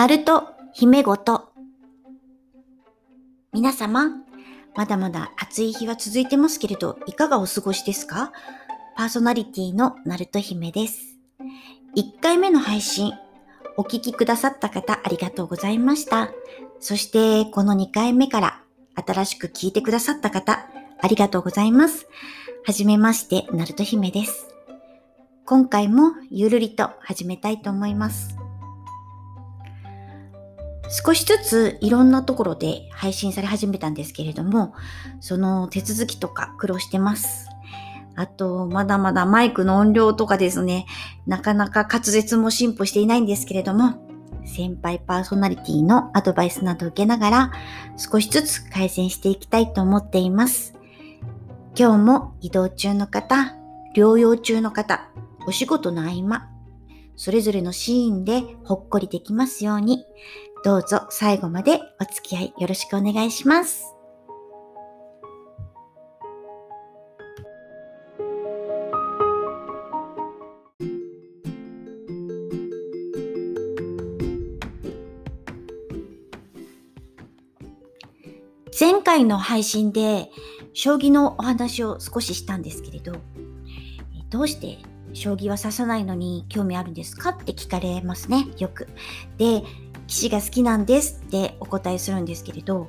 ナルト姫ごと。皆様、まだまだ暑い日は続いてますけれど、いかがお過ごしですか？パーソナリティのナルト姫です。1回目の配信、お聞きくださった方ありがとうございました。そしてこの2回目から新しく聞いてくださった方ありがとうございます。はじめまして、ナルト姫です。今回もゆるりと始めたいと思います。少しずついろんなところで配信され始めたんですけれども、その手続きとか苦労してます。あと、まだまだマイクの音量とかですね、なかなか滑舌も進歩していないんですけれども、先輩パーソナリティのアドバイスなど受けながら、少しずつ改善していきたいと思っています。今日も移動中の方、療養中の方、お仕事の合間、それぞれのシーンでほっこりできますように、どうぞ最後までお付き合いよろしくお願いします。前回の配信で将棋のお話を少ししたんですけれど、どうして将棋は指さないのに興味あるんですか？って聞かれますね、よく。で、棋士が好きなんですってお答えするんですけれど、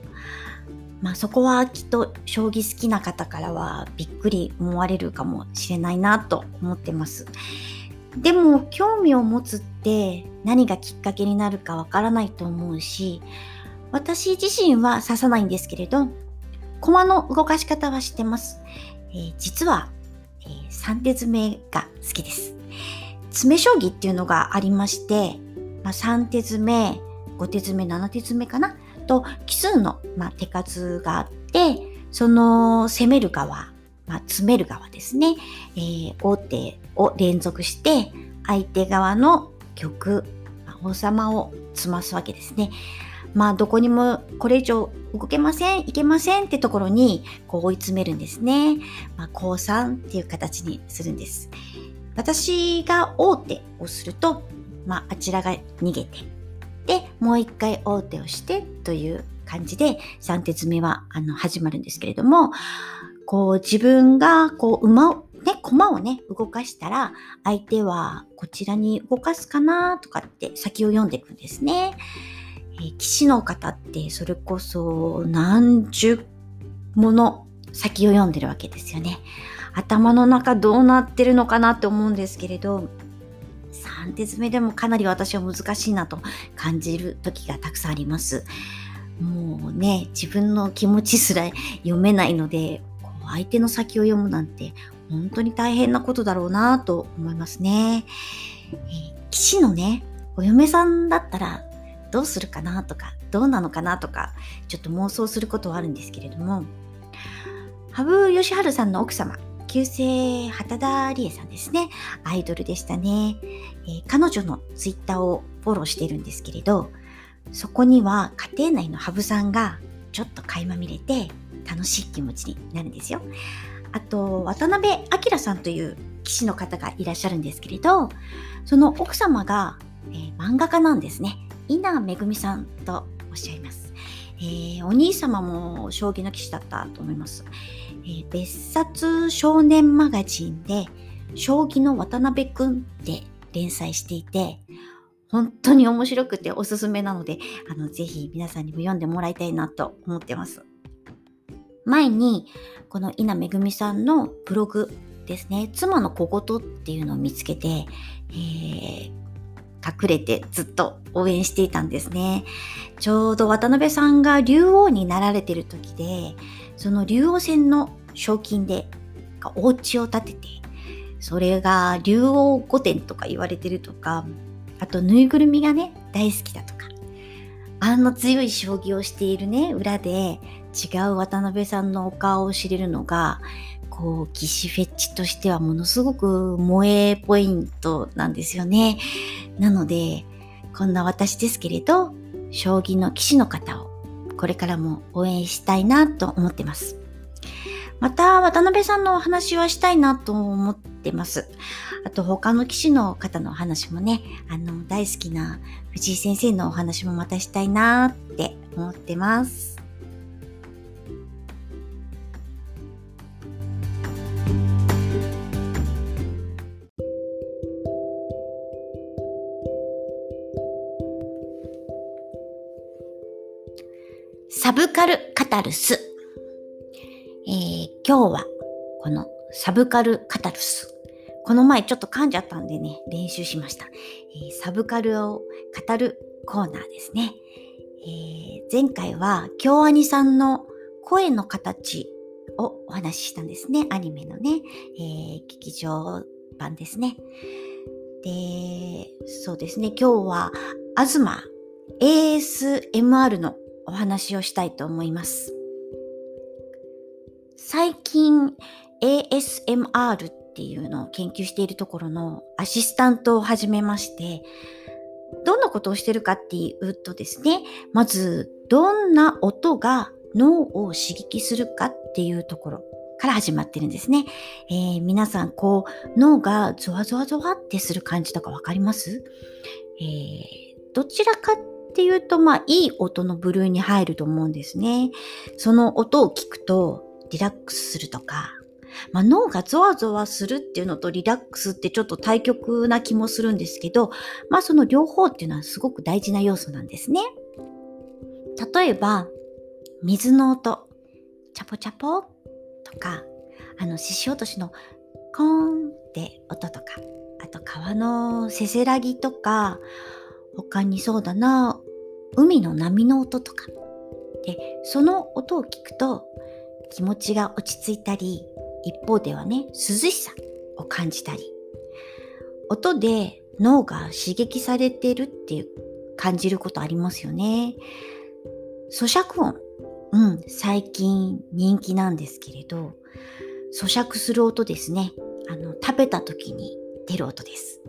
まあそこはきっと将棋好きな方からはびっくり思われるかもしれないなと思ってます。でも興味を持つって何がきっかけになるかわからないと思うし、私自身は指さないんですけれど、駒の動かし方は知ってます。えー、実はえー、3手詰めが好きです。詰将棋っていうのがありまして、まあ、3手詰め、5手詰め、7手詰めかな？と奇数の、まあ、手数があって、その攻める側、まあ、詰める側ですね、えー、王手を連続して、相手側の玉、まあ、王様を詰ますわけですね。まあどこにもこれ以上動けません、いけませんってところにこう追い詰めるんですね。まあ降参っていう形にするんです。私が王手をすると、まああちらが逃げて、で、もう一回王手をしてという感じで3手詰めはあの始まるんですけれども、こう自分がこう馬をね、駒をね、動かしたら、相手はこちらに動かすかなとかって先を読んでいくんですね。えー、騎士の方ってそれこそ何十もの先を読んでるわけですよね。頭の中どうなってるのかなって思うんですけれど、3手詰めでもかなり私は難しいなと感じる時がたくさんあります。もうね、自分の気持ちすら読めないので、こう相手の先を読むなんて本当に大変なことだろうなと思いますね。えー、騎士のね、お嫁さんだったらどうするかなとか、どうなのかなとか、ちょっと妄想することはあるんですけれども、羽生善治さんの奥様、旧姓畑田理恵さんですね。アイドルでしたね。えー、彼女のツイッターをフォローしてるんですけれど、そこには家庭内の羽生さんがちょっと垣間見れて楽しい気持ちになるんですよ。あと、渡辺明さんという棋士の方がいらっしゃるんですけれど、その奥様が、えー、漫画家なんですね。稲めぐみさんとおっしゃいます。えー、お兄様も将棋の棋士だったと思います。えー、別冊少年マガジンで、将棋の渡辺くんって連載していて、本当に面白くておすすめなので、あの、ぜひ皆さんにも読んでもらいたいなと思ってます。前に、この稲めぐみさんのブログですね、妻の小言っていうのを見つけて、えー、隠れてずっと応援していたんですね。ちょうど渡辺さんが竜王になられてる時で、その竜王戦の賞金でお家を建てて、それが竜王御殿とか言われてるとか、あとぬいぐるみがね、大好きだとか、あんな強い将棋をしているね、裏で違う渡辺さんのお顔を知れるのが、こう、騎士フェッチとしてはものすごく萌えポイントなんですよね。なので、こんな私ですけれど、将棋の騎士の方をこれからも応援したいなと思ってます。また、渡辺さんのお話はしたいなと思ってます。あと他の棋士の方のお話もね、あの、大好きな藤井先生のお話もまたしたいなって思ってます。サブカルカタルス。えー、今日はこのサブカルカタルス。この前ちょっと噛んじゃったんでね、練習しました。えー、サブカルを語るコーナーですね。えー、前回は京アニさんの声の形をお話ししたんですね。アニメのね、えー、劇場版ですね。で、そうですね。今日は、アズマ ASMR のお話をしたいと思います。最近 ASMR っていうのを研究しているところのアシスタントを始めまして、どんなことをしてるかっていうとですね、まずどんな音が脳を刺激するかっていうところから始まってるんですね。えー、皆さん、こう、脳がゾワゾワゾワってする感じとかわかります？えー、どちらかっっていうと、まあ、いい音の部類に入ると思うんですね。その音を聞くと、リラックスするとか、まあ、脳がゾワゾワするっていうのとリラックスってちょっと対極な気もするんですけど、まあその両方っていうのはすごく大事な要素なんですね。例えば、水の音、チャポチャポとか、あの、獅子落としのコーンって音とか、あと川のせせらぎとか、他にそうだな、海の波の音とか。で、その音を聞くと気持ちが落ち着いたり、一方ではね、涼しさを感じたり、音で脳が刺激されてるっていう感じることありますよね。咀嚼音。うん、最近人気なんですけれど、咀嚼する音ですね。あの、食べた時に出る音です。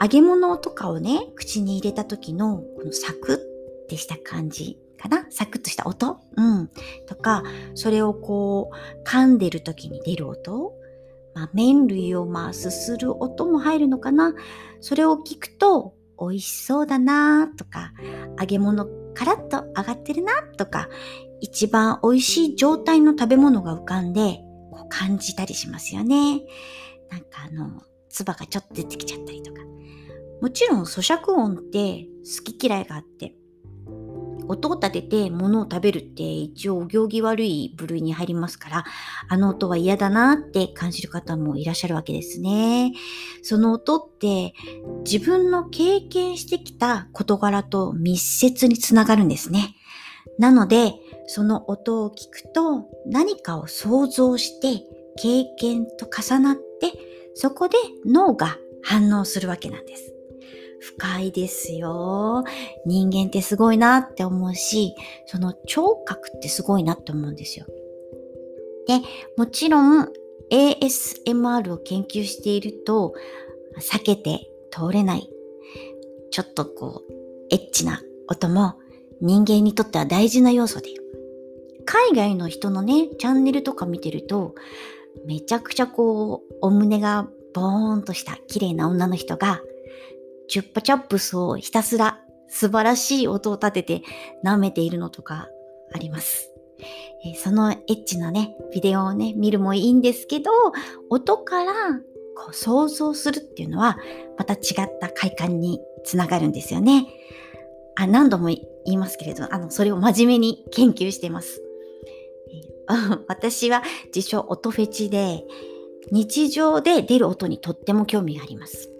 揚げ物とかをね、口に入れた時のこのサクッてした感じかな？サクッとした音？うん。とか、それをこう、噛んでる時に出る音？まあ、麺類をまあ、すする音も入るのかな？それを聞くと、美味しそうだな？とか、揚げ物カラッと揚がってるな？とか、一番美味しい状態の食べ物が浮かんで、こう感じたりしますよね。なんかあの、唾がちょっと出てきちゃったりとか。もちろん咀嚼音って好き嫌いがあって、音を立てて物を食べるって一応お行儀悪い部類に入りますから、あの音は嫌だなって感じる方もいらっしゃるわけですね。その音って自分の経験してきた事柄と密接につながるんですね。なので、その音を聞くと何かを想像して経験と重なって、そこで脳が反応するわけなんです。深いですよ。人間ってすごいなって思うし、その聴覚ってすごいなって思うんですよ。で、もちろん ASMR を研究していると避けて通れない、ちょっとこう、エッチな音も人間にとっては大事な要素で、海外の人のね、チャンネルとか見てると、めちゃくちゃこう、お胸がボーンとした綺麗な女の人がチュッパチャップスをひたすら素晴らしい音を立てて舐めているのとかあります。え、そのエッチなね、ビデオをね、見るもいいんですけど、音からこう想像するっていうのは、また違った快感につながるんですよね。あ、何度も言いますけれど、あの、それを真面目に研究しています。私は自称音フェチで、日常で出る音にとっても興味があります。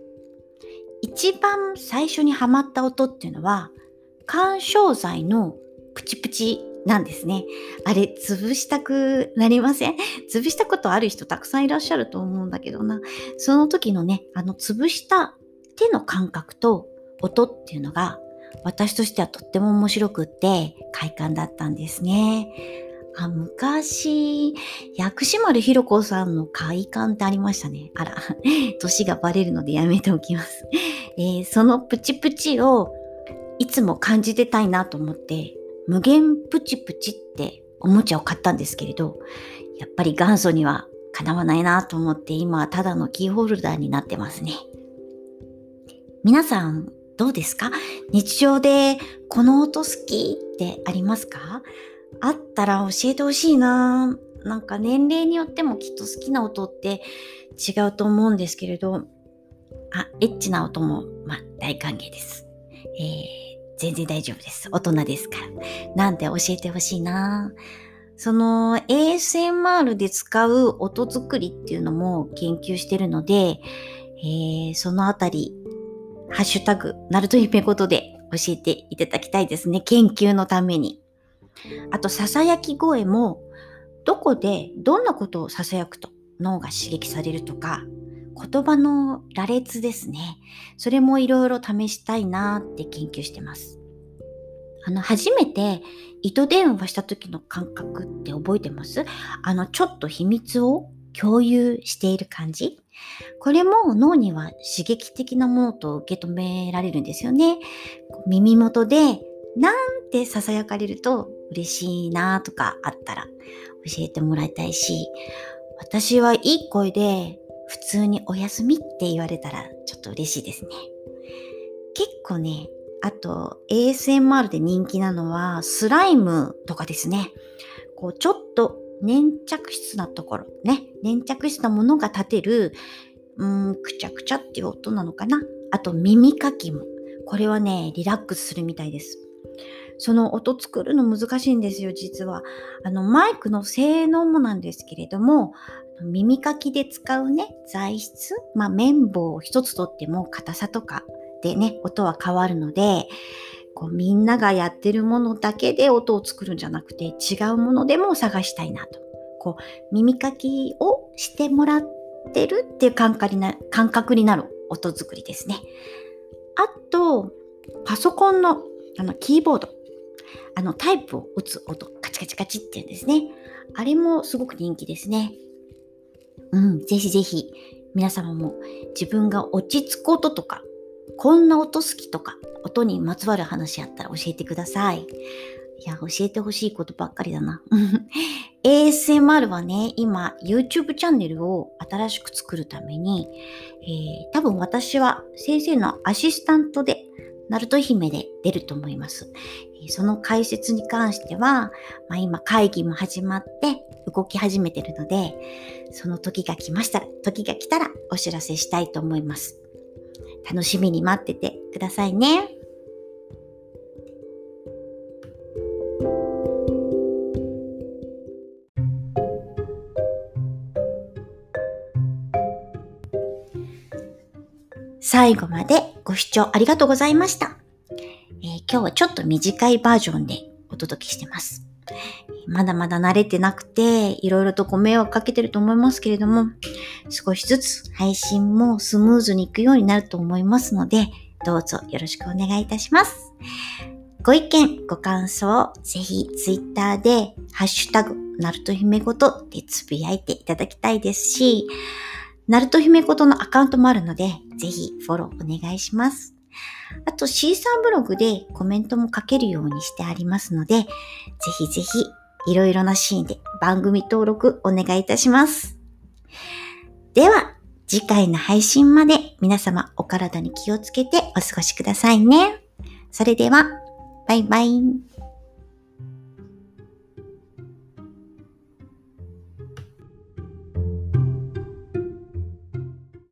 一番最初にハマった音っていうのは、干渉剤のプチプチなんですね。あれ、潰したくなりません？潰したことある人たくさんいらっしゃると思うんだけどな。その時のね、あの、潰した手の感覚と音っていうのが、私としてはとっても面白くって快感だったんですね。あ、昔、薬師丸ひろ子さんの快感ってありましたね。あら、年がバレるのでやめておきます。えー、そのプチプチをいつも感じてたいなと思って、無限プチプチっておもちゃを買ったんですけれど、やっぱり元祖には叶わないなと思って今はただのキーホルダーになってますね。皆さんどうですか？日常でこの音好きってありますか？あったら教えてほしいななんか年齢によってもきっと好きな音って違うと思うんですけれど、あ、エッチな音も、まあ、大歓迎です。えー、全然大丈夫です。大人ですから。なんで教えてほしいなその ASMR で使う音作りっていうのも研究してるので、えー、そのあたり、ハッシュタグ、ナルト姫ことで教えていただきたいですね。研究のために。あと、囁き声も、どこでどんなことを囁くと脳が刺激されるとか、言葉の羅列ですね。それもいろいろ試したいなって研究してます。あの、初めて糸電話した時の感覚って覚えてます？あの、ちょっと秘密を共有している感じ？これも脳には刺激的なものと受け止められるんですよね。耳元で、なんて囁かれると嬉しいなとかあったら教えてもらいたいし、私はいい声で普通にお休みって言われたらちょっと嬉しいですね。結構ね、あと ASMR で人気なのはスライムとかですね。こうちょっと粘着質なところ、ね、粘着したものが立てる、うーん、くちゃくちゃっていう音なのかな。あと耳かきも。これはね、リラックスするみたいです。その音作るの難しいんですよ、実は。あの、マイクの性能もなんですけれども、耳かきで使うね、材質、まあ、綿棒を一つとっても硬さとかでね、音は変わるので、こうみんながやってるものだけで音を作るんじゃなくて、違うものでも探したいなと。こう、耳かきをしてもらってるっていう感覚にな感覚になる音作りですね。あと、パソコンのあのキーボード。あのタイプを打つ音、カチカチカチっていうんですね。あれもすごく人気ですね。うん、ぜひぜひ皆様も自分が落ち着く音とか、こんな音好きとか、音にまつわる話あったら教えてください。いや、教えてほしいことばっかりだな。ASMR はね、今 YouTube チャンネルを新しく作るために、えー、多分私は先生のアシスタントでナルト姫で出ると思います。その解説に関しては、まあ、今会議も始まって動き始めてるので、その時が来ましたら、時が来たらお知らせしたいと思います。楽しみに待っててくださいね。最後までご視聴ありがとうございました。えー、今日はちょっと短いバージョンでお届けしてます。まだまだ慣れてなくて、いろいろとご迷惑かけてると思いますけれども、少しずつ配信もスムーズにいくようになると思いますので、どうぞよろしくお願いいたします。ご意見、ご感想、ぜひツイッターで、ハッシュタグ、ナルト姫ごとでつぶやいていただきたいですし、ナルト姫ことのアカウントもあるので、ぜひフォローお願いします。あと、シーサーブログでコメントも書けるようにしてありますので、ぜひぜひ、いろいろなシーンで番組登録お願いいたします。では、次回の配信まで皆様お体に気をつけてお過ごしくださいね。それでは、バイバイ。